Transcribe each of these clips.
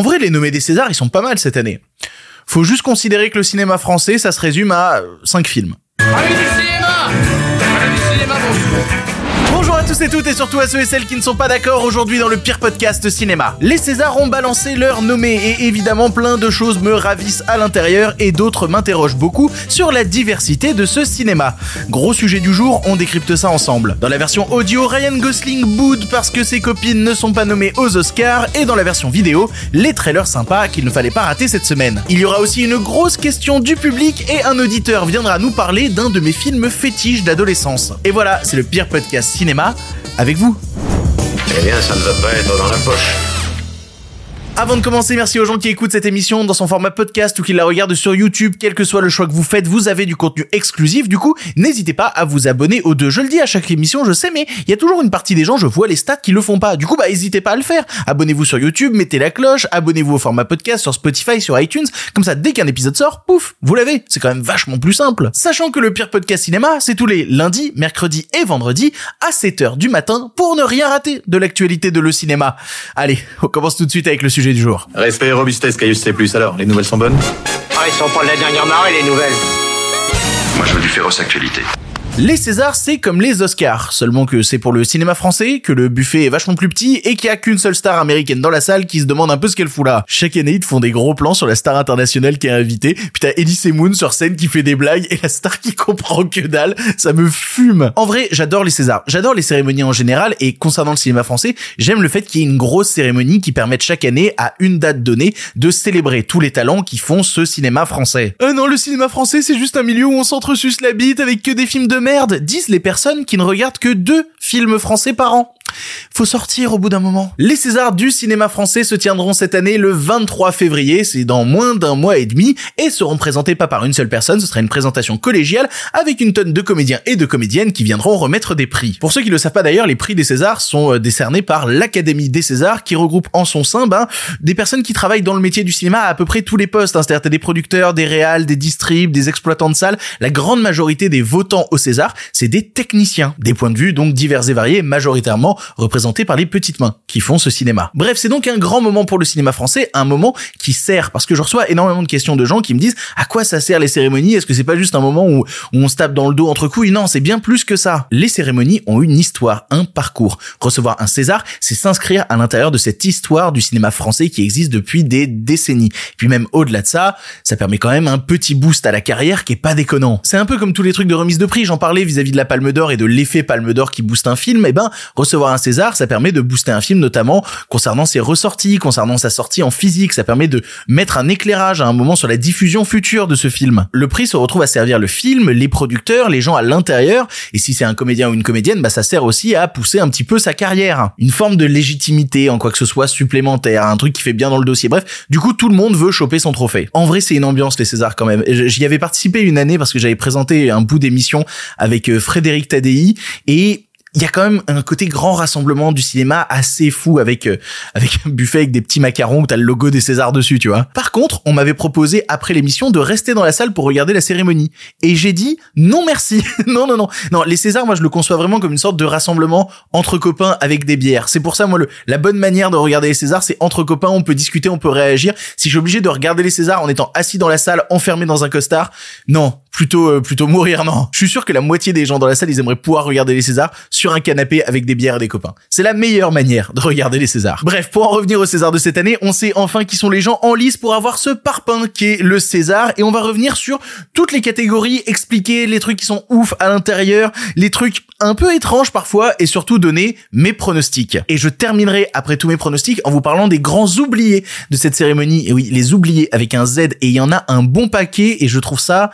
En vrai, les nommés des Césars, ils sont pas mal cette année. Faut juste considérer que le cinéma français, ça se résume à 5 films. Allez tous et toutes et surtout à ceux et celles qui ne sont pas d'accord aujourd'hui dans le pire podcast cinéma. Les Césars ont balancé leur nommé et évidemment plein de choses me ravissent à l'intérieur et d'autres m'interrogent beaucoup sur la diversité de ce cinéma. Gros sujet du jour, on décrypte ça ensemble. Dans la version audio, Ryan Gosling boude parce que ses copines ne sont pas nommées aux Oscars et dans la version vidéo, les trailers sympas qu'il ne fallait pas rater cette semaine. Il y aura aussi une grosse question du public et un auditeur viendra nous parler d'un de mes films fétiches d'adolescence. Et voilà, c'est le pire podcast cinéma avec vous. Eh bien, ça ne va pas être dans la poche. Avant de commencer, merci aux gens qui écoutent cette émission dans son format podcast ou qui la regardent sur YouTube. Quel que soit le choix que vous faites, vous avez du contenu exclusif. Du coup, n'hésitez pas à vous abonner aux deux. Je le dis à chaque émission, je sais, mais il y a toujours une partie des gens, je vois les stats qui le font pas. Du coup, bah, n'hésitez pas à le faire. Abonnez-vous sur YouTube, mettez la cloche, abonnez-vous au format podcast sur Spotify, sur iTunes. Comme ça, dès qu'un épisode sort, pouf, vous l'avez. C'est quand même vachement plus simple. Sachant que le pire podcast cinéma, c'est tous les lundis, mercredis et vendredis à 7h du matin pour ne rien rater de l'actualité de le cinéma. Allez, on commence tout de suite avec le sujet du jour. Respect et robustesse, Caius C+. Alors, les nouvelles sont bonnes? Ah, ils sont pas de la dernière marée, les nouvelles. Moi, je veux du féroce actualité. Les Césars, c'est comme les Oscars, seulement que c'est pour le cinéma français, que le buffet est vachement plus petit et qu'il y a qu'une seule star américaine dans la salle qui se demande un peu ce qu'elle fout là. Chaque année, ils te font des gros plans sur la star internationale qui est invitée, puis t'as Elise Moon sur scène qui fait des blagues et la star qui comprend que dalle, ça me fume. En vrai, j'adore les Césars, j'adore les cérémonies en général et concernant le cinéma français, j'aime le fait qu'il y ait une grosse cérémonie qui permette chaque année à une date donnée de célébrer tous les talents qui font ce cinéma français. Euh non, le cinéma français, c'est juste un milieu où on s'entresuce la bite avec que des films de merde, disent les personnes qui ne regardent que deux films français par an. Faut sortir au bout d'un moment. Les Césars du cinéma français se tiendront cette année le 23 février, c'est dans moins d'un mois et demi, et seront présentés pas par une seule personne, ce sera une présentation collégiale avec une tonne de comédiens et de comédiennes qui viendront remettre des prix. Pour ceux qui le savent pas d'ailleurs, les prix des Césars sont euh, décernés par l'Académie des Césars qui regroupe en son sein ben, des personnes qui travaillent dans le métier du cinéma à à peu près tous les postes, hein. c'est-à-dire des producteurs, des réals, des distribs, des exploitants de salles. La grande majorité des votants au César, c'est des techniciens, des points de vue donc divers et variés, majoritairement représentés par les petites mains qui font ce cinéma. Bref, c'est donc un grand moment pour le cinéma français, un moment qui sert parce que je reçois énormément de questions de gens qui me disent à quoi ça sert les cérémonies? Est-ce que c'est pas juste un moment où, où on se tape dans le dos entre couilles? Non, c'est bien plus que ça. Les cérémonies ont une histoire, un parcours. Recevoir un César, c'est s'inscrire à l'intérieur de cette histoire du cinéma français qui existe depuis des décennies. Puis même au-delà de ça, ça permet quand même un petit boost à la carrière qui est pas déconnant. C'est un peu comme tous les trucs de remise de prix, j'en parlais vis-à-vis de la Palme d'Or et de l'effet Palme d'Or qui booste un film, et ben recevoir un César, ça permet de booster un film notamment concernant ses ressorties, concernant sa sortie en physique, ça permet de mettre un éclairage à un moment sur la diffusion future de ce film. Le prix se retrouve à servir le film, les producteurs, les gens à l'intérieur, et si c'est un comédien ou une comédienne, bah ça sert aussi à pousser un petit peu sa carrière. Une forme de légitimité en quoi que ce soit supplémentaire, un truc qui fait bien dans le dossier. Bref, du coup tout le monde veut choper son trophée. En vrai, c'est une ambiance les Césars quand même. J'y avais participé une année parce que j'avais présenté un bout d'émission avec euh, Frédéric Tadei et il y a quand même un côté grand rassemblement du cinéma assez fou avec euh, avec un buffet avec des petits macarons où t'as le logo des Césars dessus, tu vois. Par contre, on m'avait proposé après l'émission de rester dans la salle pour regarder la cérémonie et j'ai dit non merci. non non non. Non, les Césars moi je le conçois vraiment comme une sorte de rassemblement entre copains avec des bières. C'est pour ça moi le la bonne manière de regarder les Césars, c'est entre copains, on peut discuter, on peut réagir. Si suis obligé de regarder les Césars en étant assis dans la salle enfermé dans un costard, non, plutôt euh, plutôt mourir non. Je suis sûr que la moitié des gens dans la salle, ils aimeraient pouvoir regarder les Césars sur un canapé avec des bières et des copains. C'est la meilleure manière de regarder les Césars. Bref, pour en revenir au César de cette année, on sait enfin qui sont les gens en lice pour avoir ce parpaing qu'est le César et on va revenir sur toutes les catégories, expliquer les trucs qui sont ouf à l'intérieur, les trucs un peu étranges parfois et surtout donner mes pronostics. Et je terminerai après tous mes pronostics en vous parlant des grands oubliés de cette cérémonie. Et oui, les oubliés avec un Z et il y en a un bon paquet et je trouve ça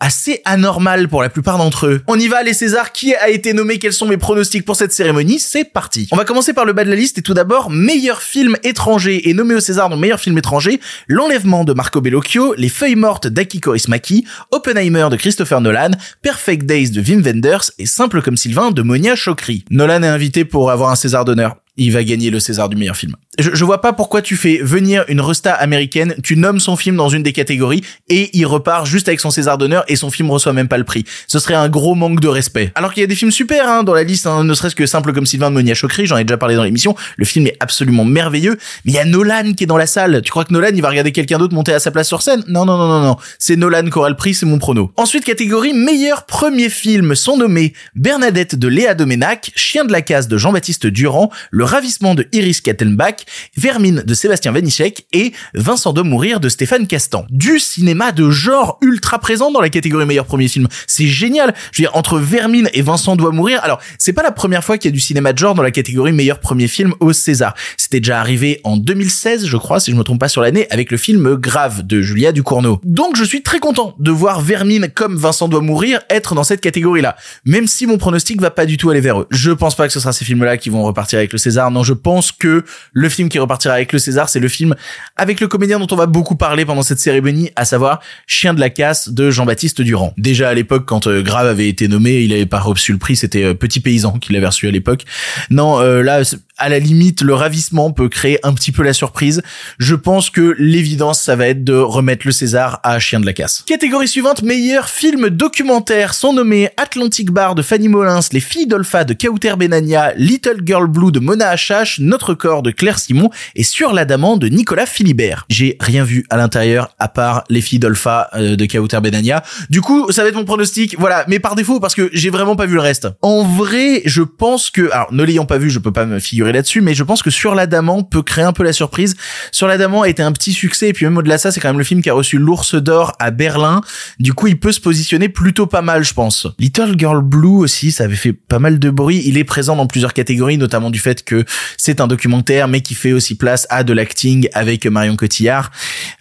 assez anormal pour la plupart d'entre eux. On y va les Césars, qui a été nommé, quels sont mes pronostics pour cette cérémonie, c'est parti. On va commencer par le bas de la liste et tout d'abord, meilleur film étranger et nommé au César dans meilleur film étranger, L'enlèvement de Marco Bellocchio, Les feuilles mortes d'Aki Kaurismäki, Oppenheimer de Christopher Nolan, Perfect Days de Wim Wenders et Simple comme Sylvain de Monia Chokri. Nolan est invité pour avoir un César d'honneur il va gagner le César du meilleur film. Je, je vois pas pourquoi tu fais venir une resta américaine, tu nommes son film dans une des catégories et il repart juste avec son César d'honneur et son film reçoit même pas le prix. Ce serait un gros manque de respect. Alors qu'il y a des films super hein, dans la liste, hein, ne serait-ce que simple comme Sylvain de Monia Chokri, j'en ai déjà parlé dans l'émission. Le film est absolument merveilleux, mais il y a Nolan qui est dans la salle. Tu crois que Nolan il va regarder quelqu'un d'autre monter à sa place sur scène? Non non non non non, c'est Nolan qui aura le prix, c'est mon prono. Ensuite catégorie meilleur premier film sont nommés Bernadette de Léa Doménac, Chien de la case de Jean-Baptiste Durand, Le ravissement de Iris Kattenbach, Vermine de Sébastien Vanichek et Vincent doit mourir de Stéphane Castan. Du cinéma de genre ultra présent dans la catégorie meilleur premier film. C'est génial. Je veux dire, entre Vermine et Vincent doit mourir. Alors, c'est pas la première fois qu'il y a du cinéma de genre dans la catégorie meilleur premier film au César. C'était déjà arrivé en 2016, je crois, si je me trompe pas sur l'année, avec le film Grave de Julia Ducournau. Donc, je suis très content de voir Vermine comme Vincent doit mourir être dans cette catégorie-là. Même si mon pronostic va pas du tout aller vers eux. Je pense pas que ce sera ces films-là qui vont repartir avec le César. Non, je pense que le film qui repartira avec le César, c'est le film avec le comédien dont on va beaucoup parler pendant cette cérémonie, à savoir Chien de la casse de Jean-Baptiste Durand. Déjà à l'époque, quand euh, Grave avait été nommé, il avait pas reçu le prix, c'était euh, Petit Paysan qui l'avait reçu à l'époque. Non, euh, là, à la limite, le ravissement peut créer un petit peu la surprise. Je pense que l'évidence, ça va être de remettre le César à Chien de la casse. Catégorie suivante, meilleur film documentaire sont nommés Atlantic Bar de Fanny Molins, Les filles d'Olpha de Kauter Benania, Little Girl Blue de Mona Achache, Notre corps de Claire Simon et Sur l'Adamant de Nicolas Philibert. J'ai rien vu à l'intérieur à part Les filles d'Olpha euh, de Kauter Benania. Du coup, ça va être mon pronostic. Voilà, mais par défaut parce que j'ai vraiment pas vu le reste. En vrai, je pense que alors ne l'ayant pas vu, je peux pas me figurer là-dessus, mais je pense que Sur l'Adamant peut créer un peu la surprise. Sur l'Adamant a été un petit succès et puis même au-delà de ça, c'est quand même le film qui a reçu l'Ours d'or à Berlin. Du coup, il peut se positionner plutôt pas mal, je pense. Little Girl Blue aussi, ça avait fait pas mal de bruit. Il est présent dans plusieurs catégories, notamment du fait que c'est un documentaire, mais qui fait aussi place à de l'acting avec Marion Cotillard.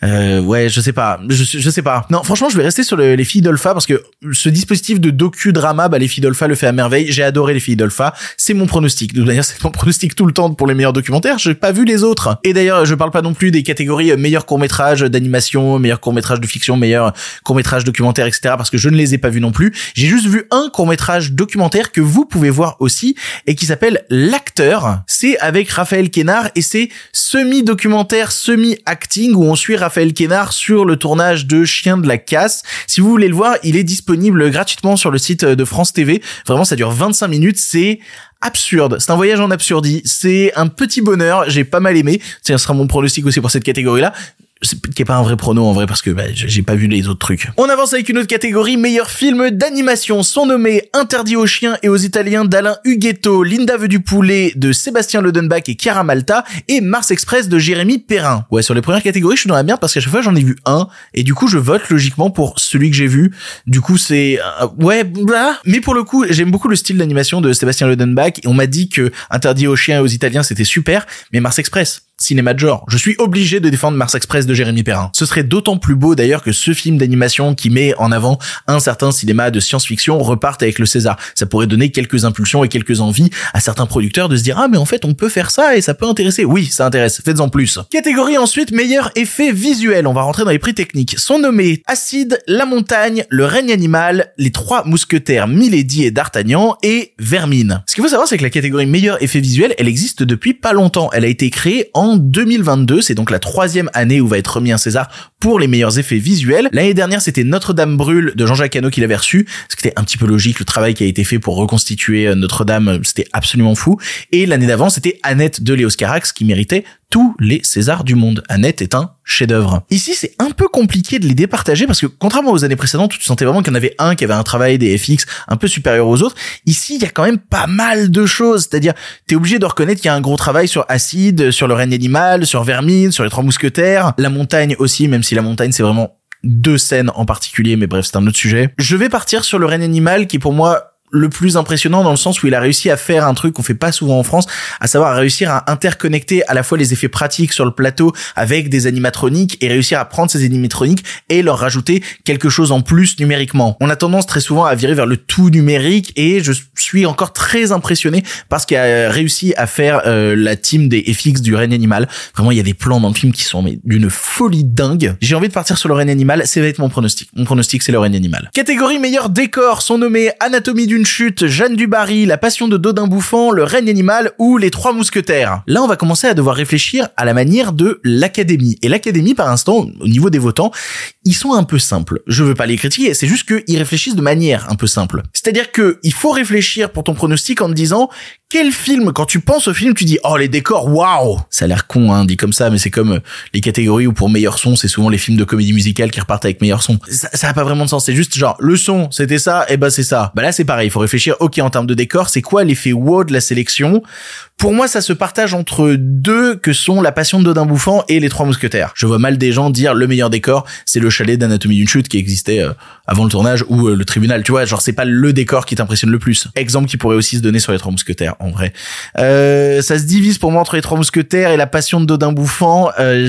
Euh, ouais, je sais pas, je, je sais pas. Non, franchement, je vais rester sur le- les filles d'Olpha parce que ce dispositif de docu-drama, bah, les filles d'Olpha le fait à merveille. J'ai adoré les filles d'Olpha. C'est mon pronostic. De toute manière, c'est mon pronostic tout le temps pour les meilleurs documentaires. J'ai pas vu les autres. Et d'ailleurs, je parle pas non plus des catégories euh, meilleur court-métrage d'animation, meilleur court-métrage de fiction, meilleur court-métrage documentaire, etc. parce que je ne les ai pas vus non plus. J'ai juste vu un court-métrage documentaire que vous pouvez voir aussi et qui s'appelle L'acteur. C'est avec Raphaël Kénard et c'est semi-documentaire, semi-acting où on suit Raphaël Kénard sur le tournage de Chien de la casse. Si vous voulez le voir, il est disponible gratuitement sur le site de France TV. Vraiment, ça dure 25 minutes. C'est absurde. C'est un voyage en absurdie. C'est un petit bonheur. J'ai pas mal aimé. Ce sera mon pronostic aussi pour cette catégorie-là qui est pas un vrai prono en vrai parce que bah, j'ai pas vu les autres trucs. On avance avec une autre catégorie, meilleur film d'animation. Sont nommés Interdit aux chiens et aux Italiens d'Alain Huguetto, Linda veut du poulet de Sébastien Ledenbach et Chiara Malta et Mars Express de Jérémy Perrin. Ouais, sur les premières catégories, je suis dans la merde parce qu'à chaque fois j'en ai vu un et du coup je vote logiquement pour celui que j'ai vu. Du coup c'est euh, ouais, blah. mais pour le coup j'aime beaucoup le style d'animation de Sébastien Ledenbach et on m'a dit que Interdit aux chiens et aux Italiens c'était super, mais Mars Express cinéma de genre. Je suis obligé de défendre Mars Express de Jérémy Perrin. Ce serait d'autant plus beau d'ailleurs que ce film d'animation qui met en avant un certain cinéma de science-fiction reparte avec le César. Ça pourrait donner quelques impulsions et quelques envies à certains producteurs de se dire ah mais en fait on peut faire ça et ça peut intéresser. Oui, ça intéresse. Faites-en plus. Catégorie ensuite meilleur effet visuel. On va rentrer dans les prix techniques. Sont nommés Acide, La Montagne, Le règne animal, Les Trois Mousquetaires, Milady et D'Artagnan et Vermine. Ce qu'il faut savoir c'est que la catégorie meilleur effet visuel elle existe depuis pas longtemps. Elle a été créée en 2022. C'est donc la troisième année où va être remis un César pour les meilleurs effets visuels. L'année dernière, c'était Notre-Dame brûle de Jean-Jacques Hano qui l'avait reçu, ce qui était un petit peu logique. Le travail qui a été fait pour reconstituer euh, Notre-Dame, c'était absolument fou. Et l'année d'avant, c'était Annette de Léos Carax qui méritait tous les Césars du monde. Annette est un chef-d'œuvre. Ici, c'est un peu compliqué de les départager parce que contrairement aux années précédentes tu sentais vraiment qu'il y en avait un qui avait un travail des FX un peu supérieur aux autres, ici, il y a quand même pas mal de choses. C'est-à-dire, t'es obligé de reconnaître qu'il y a un gros travail sur Acide, sur le règne animal, sur Vermine, sur les trois mousquetaires, la montagne aussi, même si la montagne, c'est vraiment deux scènes en particulier, mais bref, c'est un autre sujet. Je vais partir sur le règne animal qui, pour moi, le plus impressionnant dans le sens où il a réussi à faire un truc qu'on fait pas souvent en France, à savoir réussir à interconnecter à la fois les effets pratiques sur le plateau avec des animatroniques et réussir à prendre ces animatroniques et leur rajouter quelque chose en plus numériquement. On a tendance très souvent à virer vers le tout numérique et je suis encore très impressionné parce qu'il a réussi à faire euh, la team des FX du règne animal. Vraiment, il y a des plans dans le film qui sont d'une folie dingue. J'ai envie de partir sur le règne animal, c'est va être mon pronostic. Mon pronostic, c'est le règne animal. Catégorie meilleur décor sont nommés Anatomie d'une d'une chute, Jeanne du Barry, La Passion de Dodin Bouffant, Le règne animal ou Les Trois Mousquetaires. Là, on va commencer à devoir réfléchir à la manière de l'Académie. Et l'Académie, par instant, au niveau des votants, ils sont un peu simples. Je veux pas les critiquer, c'est juste qu'ils réfléchissent de manière un peu simple. C'est-à-dire que il faut réfléchir pour ton pronostic en te disant quel film, quand tu penses au film, tu dis oh les décors, waouh, ça a l'air con, hein, dit comme ça, mais c'est comme euh, les catégories où pour meilleur son, c'est souvent les films de comédie musicale qui repartent avec meilleur son. Ça, ça a pas vraiment de sens. C'est juste genre le son, c'était ça, et bah c'est ça. Bah là c'est pareil, il faut réfléchir. Ok en termes de décor, c'est quoi l'effet wow de la sélection? Pour moi, ça se partage entre deux que sont La Passion de Dodin Bouffant et Les Trois Mousquetaires. Je vois mal des gens dire le meilleur décor, c'est le chalet d'Anatomie d'une chute qui existait euh, avant le tournage ou euh, le tribunal. Tu vois, genre c'est pas le décor qui t'impressionne le plus. Exemple qui pourrait aussi se donner sur Les Trois Mousquetaires en vrai. Euh, ça se divise pour moi entre les trois mousquetaires et la passion de Dodin Bouffant. Euh,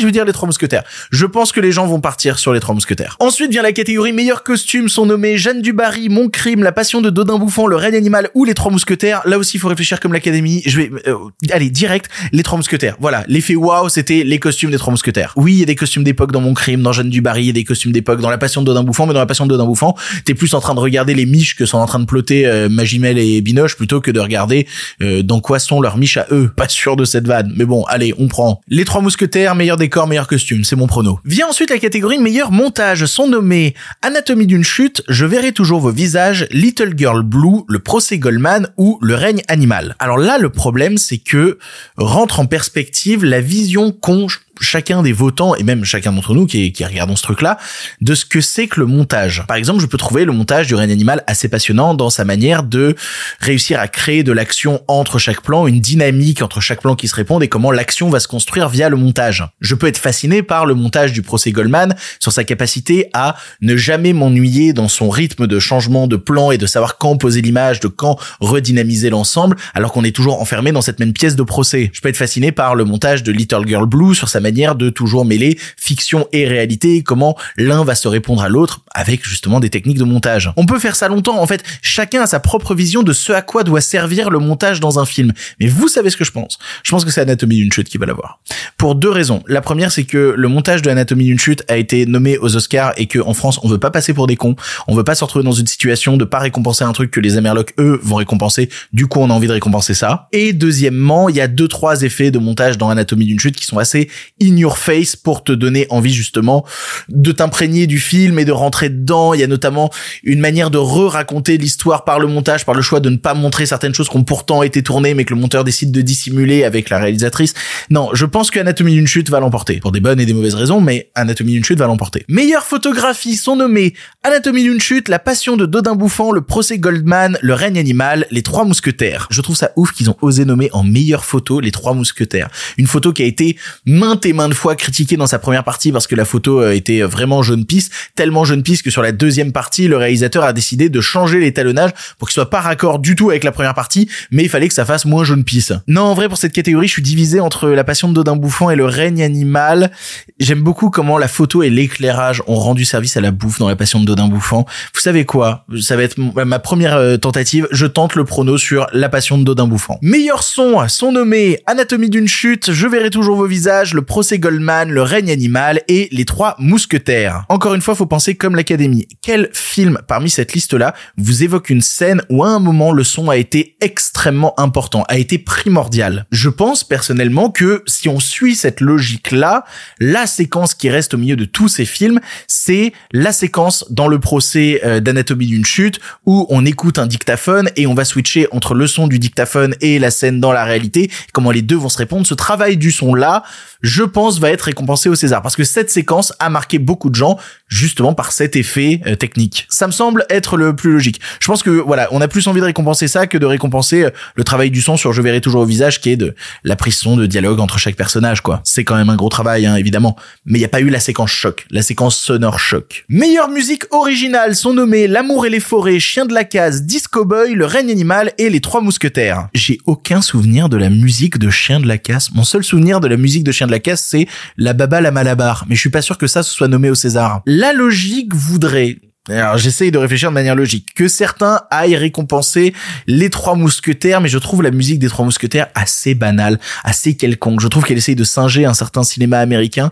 je veux dire les trois mousquetaires. Je pense que les gens vont partir sur les trois mousquetaires. Ensuite vient la catégorie meilleur costume, sont nommés Jeanne Dubarry, Mon crime, la passion de Dodin Bouffant, le règne animal ou les trois mousquetaires. Là aussi il faut réfléchir comme l'académie. Je vais euh, allez direct les trois mousquetaires. Voilà, l'effet wow, c'était les costumes des trois mousquetaires. Oui, il y a des costumes d'époque dans Mon crime, dans Jeanne Dubarry, il y a des costumes d'époque dans la passion de Dodin Bouffant, mais dans la passion de Dodin Bouffant, t'es plus en train de regarder les miches que sont en train de plotter euh, Magimel et Binoche plutôt que de regarder euh, dans quoi sont leurs miches à eux. Pas sûr de cette vanne, mais bon, allez, on prend. Les trois mousquetaires, meilleur décor, meilleur costume, c'est mon prono. Vient ensuite la catégorie meilleur montage, sont nommés Anatomie d'une chute, Je verrai toujours vos visages, Little Girl Blue, Le procès Goldman ou Le règne animal. Alors là, le problème, c'est que rentre en perspective la vision qu'ont chacun des votants et même chacun d'entre nous qui, qui regardons ce truc-là de ce que c'est que le montage. Par exemple, je peux trouver le montage du règne animal assez passionnant dans sa manière de réussir à créer de l'action entre chaque plan, une dynamique entre chaque plan qui se répondent et comment l'action va se construire via le montage. Je peux être fasciné par le montage du procès Goldman sur sa capacité à ne jamais m'ennuyer dans son rythme de changement de plan et de savoir quand poser l'image, de quand redynamiser l'ensemble alors qu'on est toujours enfermé dans cette même pièce de procès. Je peux être fasciné par le montage de Little Girl Blue sur sa manière de toujours mêler fiction et réalité, comment l'un va se répondre à l'autre avec justement des techniques de montage. On peut faire ça longtemps, en fait, chacun a sa propre vision de ce à quoi doit servir le montage dans un film. Mais vous savez ce que je pense. Je pense que c'est Anatomie d'une chute qui va l'avoir. Pour deux raisons. La première, c'est que le montage de Anatomie d'une chute a été nommé aux Oscars et que en France, on veut pas passer pour des cons. On veut pas se retrouver dans une situation de pas récompenser un truc que les Amerlocs, eux, vont récompenser. Du coup, on a envie de récompenser ça. Et deuxièmement, il y a deux, trois effets de montage dans Anatomie d'une chute qui sont assez in your face pour te donner envie justement de t'imprégner du film et de rentrer dedans. Il y a notamment une manière de re-raconter l'histoire par le montage, par le choix de ne pas montrer certaines choses qui ont pourtant été tournées mais que le monteur décide de dissimuler avec la réalisatrice. Non, je pense que Anatomie d'une chute va l'emporter. Pour des bonnes et des mauvaises raisons, mais Anatomie d'une chute va l'emporter. Meilleure photographie sont nommés Anatomie d'une chute, La passion de Dodin Bouffant, Le procès Goldman, Le règne animal, Les trois mousquetaires. Je trouve ça ouf qu'ils ont osé nommer en meilleure photo Les trois mousquetaires. Une photo qui a été maintes et maintes fois critiquée dans sa première partie parce que la photo euh, était vraiment jaune pisse, tellement jaune pisse que sur la deuxième partie, le réalisateur a décidé de changer l'étalonnage pour qu'il soit pas raccord du tout avec la première partie, mais il fallait que ça fasse moins jaune pisse. Non, en vrai, pour cette catégorie, je suis divisé entre La passion de Dodin Bouffant et Le règne animal. J'aime beaucoup comment la photo et l'éclairage ont rendu service à la bouffe dans La passion de Dodin Bouffant. Vous savez quoi? Ça va être ma première euh, tentative. Je tente le prono sur La passion de Dodin Bouffant. Meilleur son sont nommés Anatomie d'une chute, Je verrai toujours vos visages, Le procès Goldman, Le règne animal et Les trois mousquetaires. Encore une fois, faut penser comme l'académie. Quel film parmi cette liste-là vous évoque une scène où à un moment le son a été extrêmement important, a été primordial? Je pense personnellement que si on suit cette logique-là, la séquence qui reste au milieu de tous ces films, c'est la séquence dans le procès euh, d'anatomie d'une chute où on écoute un dictaphone et on va switcher entre le son du dictaphone et la scène dans la réalité, comment les deux vont se répondre. Ce travail du son là, je pense, va être récompensé au César parce que cette séquence a marqué beaucoup de gens justement par cet effet euh, technique. Ça me semble être le plus logique. Je pense que voilà, on a plus envie de récompenser ça que de récompenser euh, le travail du son sur Je verrai toujours au visage qui est de la prise son de dialogue entre chaque personnage quoi. C'est quand même un gros travail hein, évidemment, mais il y a pas eu la séquence choc, la séquence sonore choc. Meilleure musique originale sont nommés L'amour et les forêts, Chien de la case, Disco Boy, Le règne animal et Les trois mousquetaires. J'ai aucun souvenir de la musique de Chien de la casse. Mon seul souvenir de la musique de Chien de la c'est La Baba la Malabar, mais je suis pas sûr que ça se soit nommé au César. La logique voudrait alors j'essaye de réfléchir de manière logique. Que certains aillent récompenser les trois mousquetaires, mais je trouve la musique des trois mousquetaires assez banale, assez quelconque. Je trouve qu'elle essaye de singer un certain cinéma américain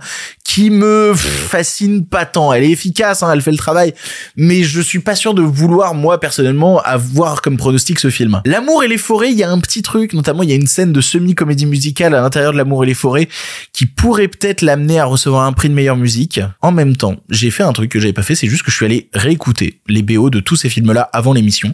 qui me fascine pas tant. Elle est efficace, hein, elle fait le travail, mais je suis pas sûr de vouloir moi personnellement avoir comme pronostic ce film. L'amour et les forêts, il y a un petit truc, notamment il y a une scène de semi-comédie musicale à l'intérieur de l'amour et les forêts qui pourrait peut-être l'amener à recevoir un prix de meilleure musique. En même temps, j'ai fait un truc que j'avais pas fait, c'est juste que je suis allé réécouter les BO de tous ces films-là avant l'émission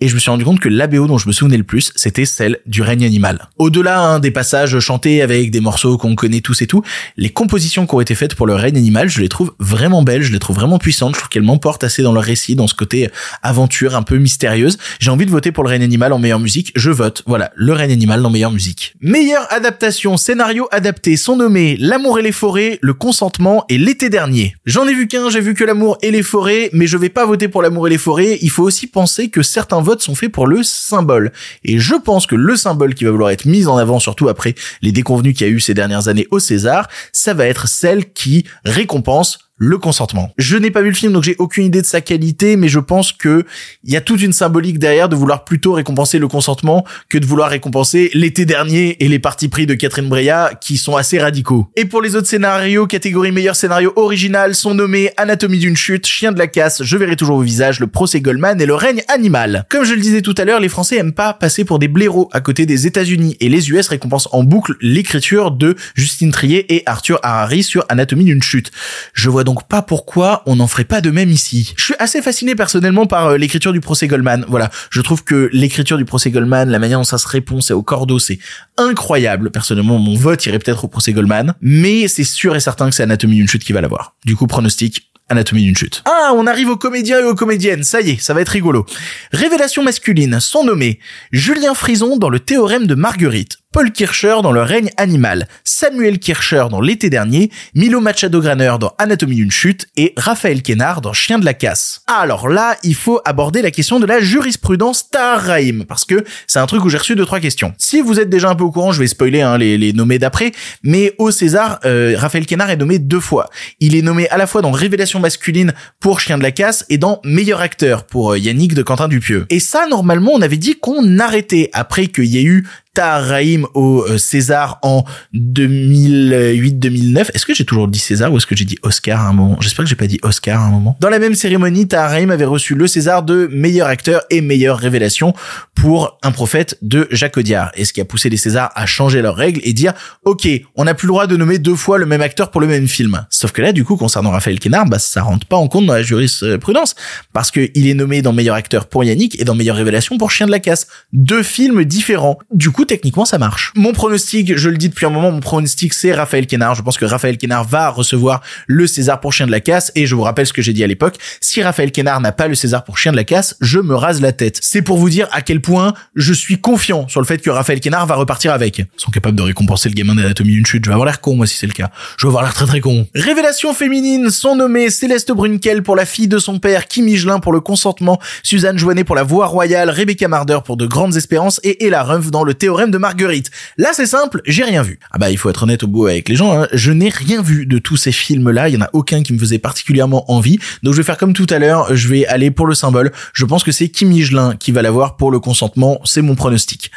et je me suis rendu compte que la BO dont je me souvenais le plus, c'était celle du règne animal. Au-delà hein, des passages chantés avec des morceaux qu'on connaît tous et tout, les compositions qui ont été faites pour le règne animal, je les trouve vraiment belles, je les trouve vraiment puissantes, je trouve qu'elles m'emportent assez dans leur récit, dans ce côté aventure un peu mystérieuse. J'ai envie de voter pour le règne animal en meilleure musique, je vote. Voilà, le règne animal en meilleure musique. Meilleure adaptation, scénario adapté sont nommés L'amour et les forêts, Le consentement et L'été dernier. J'en ai vu qu'un, j'ai vu que L'amour et les forêts, mais je vais pas voter pour L'amour et les forêts, il faut aussi penser que certains votes sont faits pour le symbole. Et je pense que le symbole qui va vouloir être mis en avant, surtout après les déconvenus qu'il y a eu ces dernières années au César, ça va être celle qui récompense le consentement. Je n'ai pas vu le film donc j'ai aucune idée de sa qualité mais je pense que il y a toute une symbolique derrière de vouloir plutôt récompenser le consentement que de vouloir récompenser l'été dernier et les partis pris de Catherine Breillat qui sont assez radicaux. Et pour les autres scénarios, catégorie meilleur scénario original sont nommés Anatomie d'une chute, Chien de la casse, Je verrai toujours vos visages, Le procès Goldman et Le règne animal. Comme je le disais tout à l'heure, les Français aiment pas passer pour des blaireaux à côté des États-Unis et les US récompensent en boucle l'écriture de Justine Trier et Arthur Harari sur Anatomie d'une chute. Je vois donc pas pourquoi on n'en ferait pas de même ici. Je suis assez fasciné personnellement par euh, l'écriture du procès Goldman. Voilà, je trouve que l'écriture du procès Goldman, la manière dont ça se répond, c'est au cordeau, c'est incroyable. Personnellement, mon vote irait peut-être au procès Goldman, mais c'est sûr et certain que c'est Anatomie d'une chute qui va l'avoir. Du coup, pronostic, Anatomie d'une chute. Ah, on arrive aux comédiens et aux comédiennes. Ça y est, ça va être rigolo. Révélation masculine sont nommés Julien Frison dans le théorème de Marguerite, Paul Kircher dans Le règne animal, Samuel Kircher dans L'été dernier, Milo Machado Graner dans Anatomie d'une chute et Raphaël Kénard dans Chien de la casse. Alors là, il faut aborder la question de la jurisprudence Taharaim parce que c'est un truc où j'ai reçu deux trois questions. Si vous êtes déjà un peu au courant, je vais spoiler hein, les, les nommés d'après, mais au César, euh, Raphaël Kénard est nommé deux fois. Il est nommé à la fois dans Révélation masculine pour Chien de la casse et dans Meilleur acteur pour euh, Yannick de Quentin Dupieux. Et ça, normalement, on avait dit qu'on arrêtait après qu'il y ait eu Tahar au euh, César en 2008-2009. Est-ce que j'ai toujours dit César ou est-ce que j'ai dit Oscar à un moment? J'espère que j'ai pas dit Oscar à un moment. Dans la même cérémonie, Tahar avait reçu le César de meilleur acteur et meilleure révélation pour Un prophète de Jacques Audiard. Et ce qui a poussé les Césars à changer leurs règles et dire OK, on n'a plus le droit de nommer deux fois le même acteur pour le même film. Sauf que là, du coup, concernant Raphaël Quénard, bah ça rentre pas en compte dans la jurisprudence parce que il est nommé dans meilleur acteur pour Yannick et dans meilleure révélation pour Chien de la casse. Deux films différents. Du coup, techniquement, ça marche. Mon pronostic, je le dis depuis un moment, mon pronostic, c'est Raphaël Quénard. Je pense que Raphaël Quénard va recevoir le César pour Chien de la Casse. Et je vous rappelle ce que j'ai dit à l'époque. Si Raphaël Quénard n'a pas le César pour Chien de la Casse, je me rase la tête. C'est pour vous dire à quel point je suis confiant sur le fait que Raphaël Quénard va repartir avec. Ils sont capables de récompenser le gamin d'anatomie d'une chute. Je vais avoir l'air con, moi, si c'est le cas. Je vais avoir l'air très très con. Révélation féminine sont nommées Céleste Brunkel pour la fille de son père, Kim Michelin pour le consentement, Suzanne Joannet pour la voix royale, Rebecca Marder pour de grandes espérances et Ella Rumpf dans le théorème de Marguerite. Là, c'est simple, j'ai rien vu. Ah bah, il faut être honnête au bout avec les gens, hein. je n'ai rien vu de tous ces films-là, il y en a aucun qui me faisait particulièrement envie. Donc je vais faire comme tout à l'heure, je vais aller pour le symbole. Je pense que c'est Kim Higelin qui va l'avoir pour le consentement, c'est mon pronostic.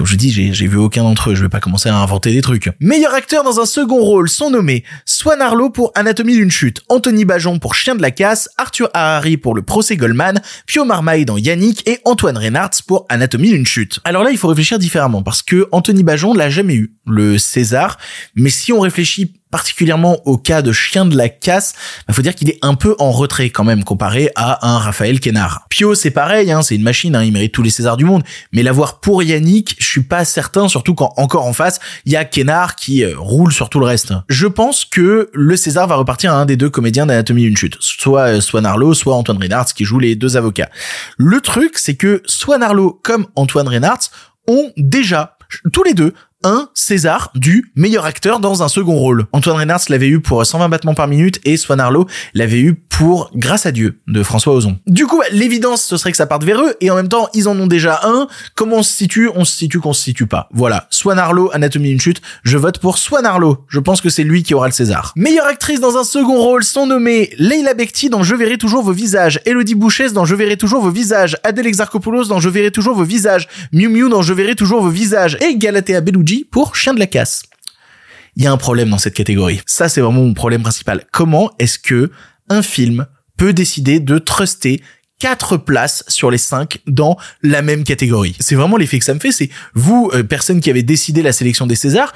Comme je dis, j'ai vu aucun d'entre eux, je vais pas commencer à inventer des trucs. Meilleur acteur dans un second rôle sont nommés Swan Arlo pour Anatomie d'une chute, Anthony Bajon pour Chien de la casse, Arthur Harari pour Le procès Goldman, Pio Marmaille dans Yannick et Antoine Reynards pour Anatomie d'une chute. Alors là, il faut réfléchir différemment parce que Anthony Bajon l'a jamais eu, le César, mais si on réfléchit particulièrement au cas de Chien de la Casse, il bah, faut dire qu'il est un peu en retrait quand même comparé à un Raphaël Kénard. Pio, c'est pareil, hein, c'est une machine, hein, il mérite tous les Césars du monde, mais l'avoir pour Yannick, je suis pas certain, surtout quand encore en face, il y a Kénard qui euh, roule sur tout le reste. Je pense que le César va repartir à un des deux comédiens d'Anatomie d'une chute, soit euh, Swan Arlo, soit Antoine Reynards qui joue les deux avocats. Le truc, c'est que Swan Arlo comme Antoine Reynards ont déjà tous les deux un César du meilleur acteur dans un second rôle. Antoine Reynards l'avait eu pour 120 battements par minute et Swan Arlo l'avait eu pour Grâce à Dieu de François Ozon. Du coup, l'évidence, ce serait que ça parte vers eux et en même temps, ils en ont déjà un. Comment on se situe? On se situe qu'on se situe pas. Voilà. Swan Arlo, Anatomie d'une chute. Je vote pour Swan Arlo. Je pense que c'est lui qui aura le César. Meilleure actrice dans un second rôle sont nommées Leila Bekti dans Je verrai toujours vos visages, Elodie Bouchès dans Je verrai toujours vos visages, Adèle Exarchopoulos dans Je verrai toujours vos visages, Miu Miu dans Je verrai toujours vos visages et Galatea Bellucci pour Chien de la casse. il y a un problème dans cette catégorie. Ça, c'est vraiment mon problème principal. Comment est-ce que un film peut décider de truster quatre places sur les cinq dans la même catégorie? C'est vraiment l'effet que ça me fait, c'est vous, euh, personne qui avez décidé la sélection des Césars,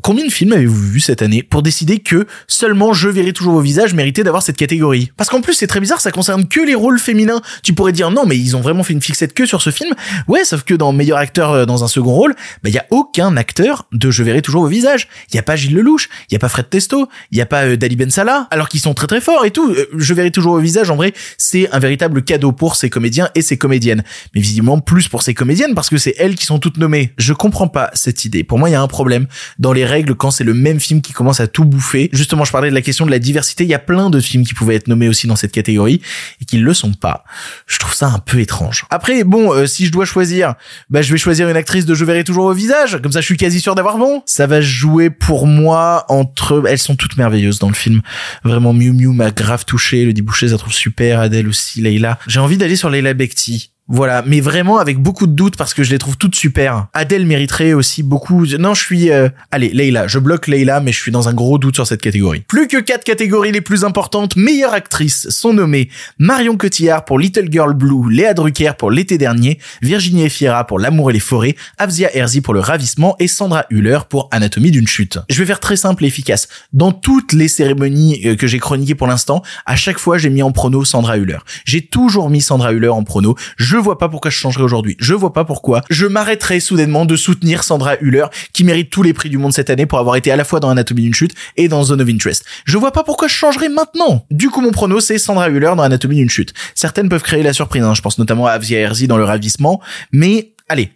Combien de films avez-vous vu cette année pour décider que seulement Je verrai toujours vos visages méritait d'avoir cette catégorie? Parce qu'en plus c'est très bizarre, ça concerne que les rôles féminins. Tu pourrais dire non mais ils ont vraiment fait une fixette que sur ce film. Ouais, sauf que dans meilleur acteur euh, dans un second rôle, bah il y a aucun acteur de Je verrai toujours vos visages. Il y a pas Gilles Lelouch, il y a pas Fred Testo, il y a pas euh, Dali Ben Salah, alors qu'ils sont très très forts et tout. Euh, Je verrai toujours vos visages en vrai, c'est un véritable cadeau pour ces comédiens et ces comédiennes. Mais visiblement plus pour ces comédiennes parce que c'est elles qui sont toutes nommées. Je comprends pas cette idée. Pour moi, il y a un problème dans les règles quand c'est le même film qui commence à tout bouffer. Justement, je parlais de la question de la diversité. Il y a plein de films qui pouvaient être nommés aussi dans cette catégorie et qui le sont pas. Je trouve ça un peu étrange. Après, bon, euh, si je dois choisir, bah, je vais choisir une actrice de Je verrai toujours au visage. Comme ça, je suis quasi sûr d'avoir bon. Ça va jouer pour moi entre, elles sont toutes merveilleuses dans le film. Vraiment, Miu Miu m'a grave touché. Le Dibouché, ça trouve super. Adèle aussi, Leila. J'ai envie d'aller sur Leila Bekti. Voilà, mais vraiment avec beaucoup de doutes parce que je les trouve toutes super. Adèle mériterait aussi beaucoup. Non, je suis. euh, Allez, Leila, je bloque Leila, mais je suis dans un gros doute sur cette catégorie. Plus que quatre catégories les plus importantes, meilleure actrice sont nommées Marion Cotillard pour Little Girl Blue, Léa Drucker pour l'été dernier, Virginie Efira pour L'amour et les forêts, Avzia Herzi pour Le ravissement et Sandra Hüller pour Anatomie d'une chute. Je vais faire très simple et efficace. Dans toutes les cérémonies euh, que j'ai chroniquées pour l'instant, à chaque fois j'ai mis en prono Sandra Hüller. J'ai toujours mis Sandra Hüller en prono. Vois pas pourquoi je changerai aujourd'hui. Je vois pas pourquoi je m'arrêterai soudainement de soutenir Sandra Hüller qui mérite tous les prix du monde cette année pour avoir été à la fois dans Anatomie d'une chute et dans Zone of Interest. Je vois pas pourquoi je changerai maintenant. Du coup, mon prono, c'est Sandra Hüller dans Anatomie d'une chute. Certaines peuvent créer la surprise, hein. je pense notamment à Avzia Herzi dans Le Ravissement, mais allez,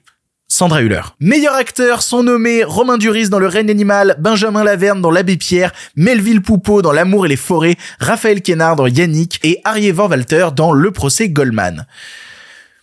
Sandra Hüller. Meilleurs acteurs sont nommés Romain Duris dans Le règne animal, Benjamin Laverne dans L'Abbé Pierre, Melville Poupeau dans L'amour et les forêts, Raphaël Kénard dans Yannick et Arié Walter dans Le procès Goldman.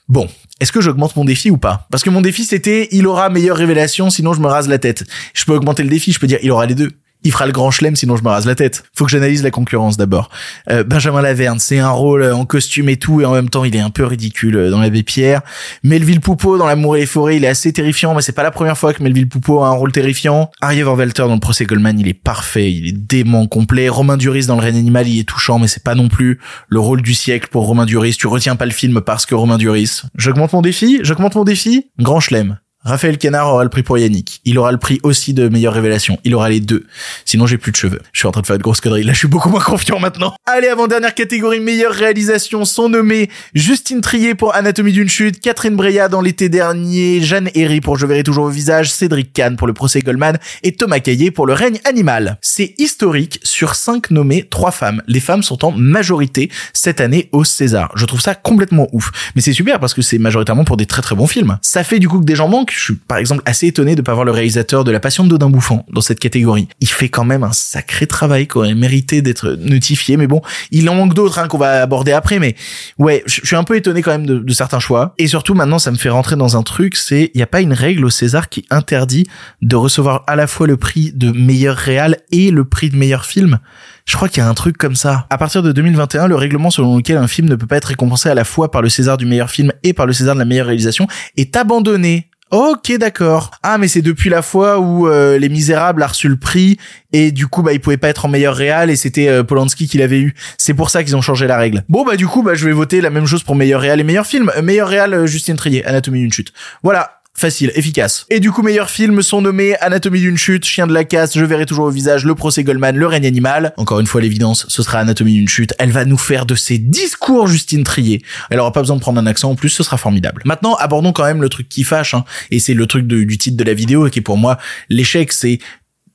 Bon, est-ce que j'augmente mon défi ou pas? Parce que mon défi c'était il aura meilleure révélation sinon je me rase la tête. Je peux augmenter le défi, je peux dire il aura les deux. Il fera le grand chelem sinon je me rase la tête. Faut que j'analyse la concurrence d'abord. Euh, Benjamin Laverne, c'est un rôle en costume et tout et en même temps il est un peu ridicule euh, dans l'abbé Pierre. Melville Poupeau dans L'amour et les forêts, il est assez terrifiant mais c'est pas la première fois que Melville Poupeau a un rôle terrifiant. Walter dans le procès Goldman, il est parfait, il est dément complet. Romain Duris dans Le règne animal, il est touchant mais c'est pas non plus le rôle du siècle pour Romain Duris. Tu retiens pas le film parce que Romain Duris. J'augmente mon défi, j'augmente mon défi. Grand chelem. Raphaël Kénard aura le prix pour Yannick. Il aura le prix aussi de meilleure révélation. Il aura les deux. Sinon, j'ai plus de cheveux. Je suis en train de faire de grosses conneries. Là, je suis beaucoup moins confiant maintenant. Allez, avant dernière catégorie, meilleure réalisation sont nommés Justine Trier pour Anatomie d'une chute, Catherine Breillat dans l'été dernier, Jeanne Herry pour Je verrai toujours au visage, Cédric Kahn pour le procès Goldman et Thomas Caillé pour le règne animal. C'est historique. Sur cinq nommés, trois femmes. Les femmes sont en majorité cette année au César. Je trouve ça complètement ouf. Mais c'est super parce que c'est majoritairement pour des très très bons films. Ça fait du coup que des gens manquent je suis par exemple assez étonné de pas voir le réalisateur de La Passion de Dodin Bouffant dans cette catégorie. Il fait quand même un sacré travail qui aurait mérité d'être notifié, mais bon, il en manque d'autres hein, qu'on va aborder après, mais ouais, je suis un peu étonné quand même de, certains choix. Et surtout maintenant, ça me fait rentrer dans un truc, c'est il y a pas une règle au César qui interdit de recevoir à la fois le prix de meilleur réal et le prix de meilleur film? Je crois qu'il y a un truc comme ça. À partir de 2021, le règlement selon lequel un film ne peut pas être récompensé à la fois par le César du meilleur film et par le César de la meilleure réalisation est abandonné. Ok, d'accord. Ah, mais c'est depuis la fois où euh, Les Misérables a reçu le prix et du coup, bah, il pouvait pas être en meilleur réal et c'était euh, Polanski qui l'avait eu. C'est pour ça qu'ils ont changé la règle. Bon, bah, du coup, bah, je vais voter la même chose pour meilleur réal et meilleur film. Euh, meilleur réal, Justine Trier, Anatomie d'une chute. Voilà. Facile, efficace. Et du coup, meilleurs films sont nommés Anatomie d'une chute, Chien de la casse, Je verrai toujours au visage, Le procès Goldman, Le règne animal. Encore une fois, l'évidence, ce sera Anatomie d'une chute. Elle va nous faire de ses discours, Justine Trier. Elle aura pas besoin de prendre un accent en plus, ce sera formidable. Maintenant, abordons quand même le truc qui fâche, hein. Et c'est le truc de- du titre de la vidéo, qui est pour moi l'échec, c'est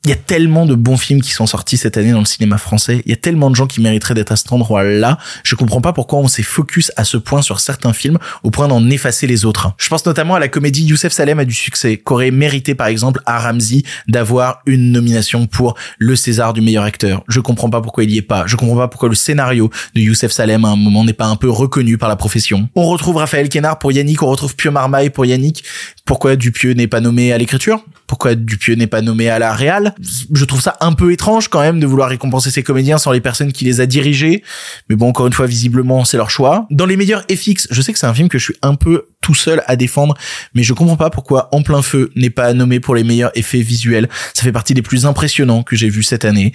il y a tellement de bons films qui sont sortis cette année dans le cinéma français. Il y a tellement de gens qui mériteraient d'être à cet endroit-là. Je comprends pas pourquoi on s'est focus à ce point sur certains films au point d'en effacer les autres. Je pense notamment à la comédie Youssef Salem a du succès, qu'aurait mérité par exemple à Ramsey d'avoir une nomination pour le César du meilleur acteur. Je comprends pas pourquoi il y est pas. Je comprends pas pourquoi le scénario de Youssef Salem à un moment n'est pas un peu reconnu par la profession. On retrouve Raphaël Kénard pour Yannick, on retrouve Pio Marmaille pour Yannick. Pourquoi Dupieux n'est pas nommé à l'écriture? Pourquoi Dupieux n'est pas nommé à la Real. Je trouve ça un peu étrange quand même de vouloir récompenser ces comédiens sans les personnes qui les a dirigés. Mais bon, encore une fois, visiblement, c'est leur choix. Dans les meilleurs FX, je sais que c'est un film que je suis un peu tout seul à défendre, mais je comprends pas pourquoi En plein feu n'est pas nommé pour les meilleurs effets visuels. Ça fait partie des plus impressionnants que j'ai vu cette année.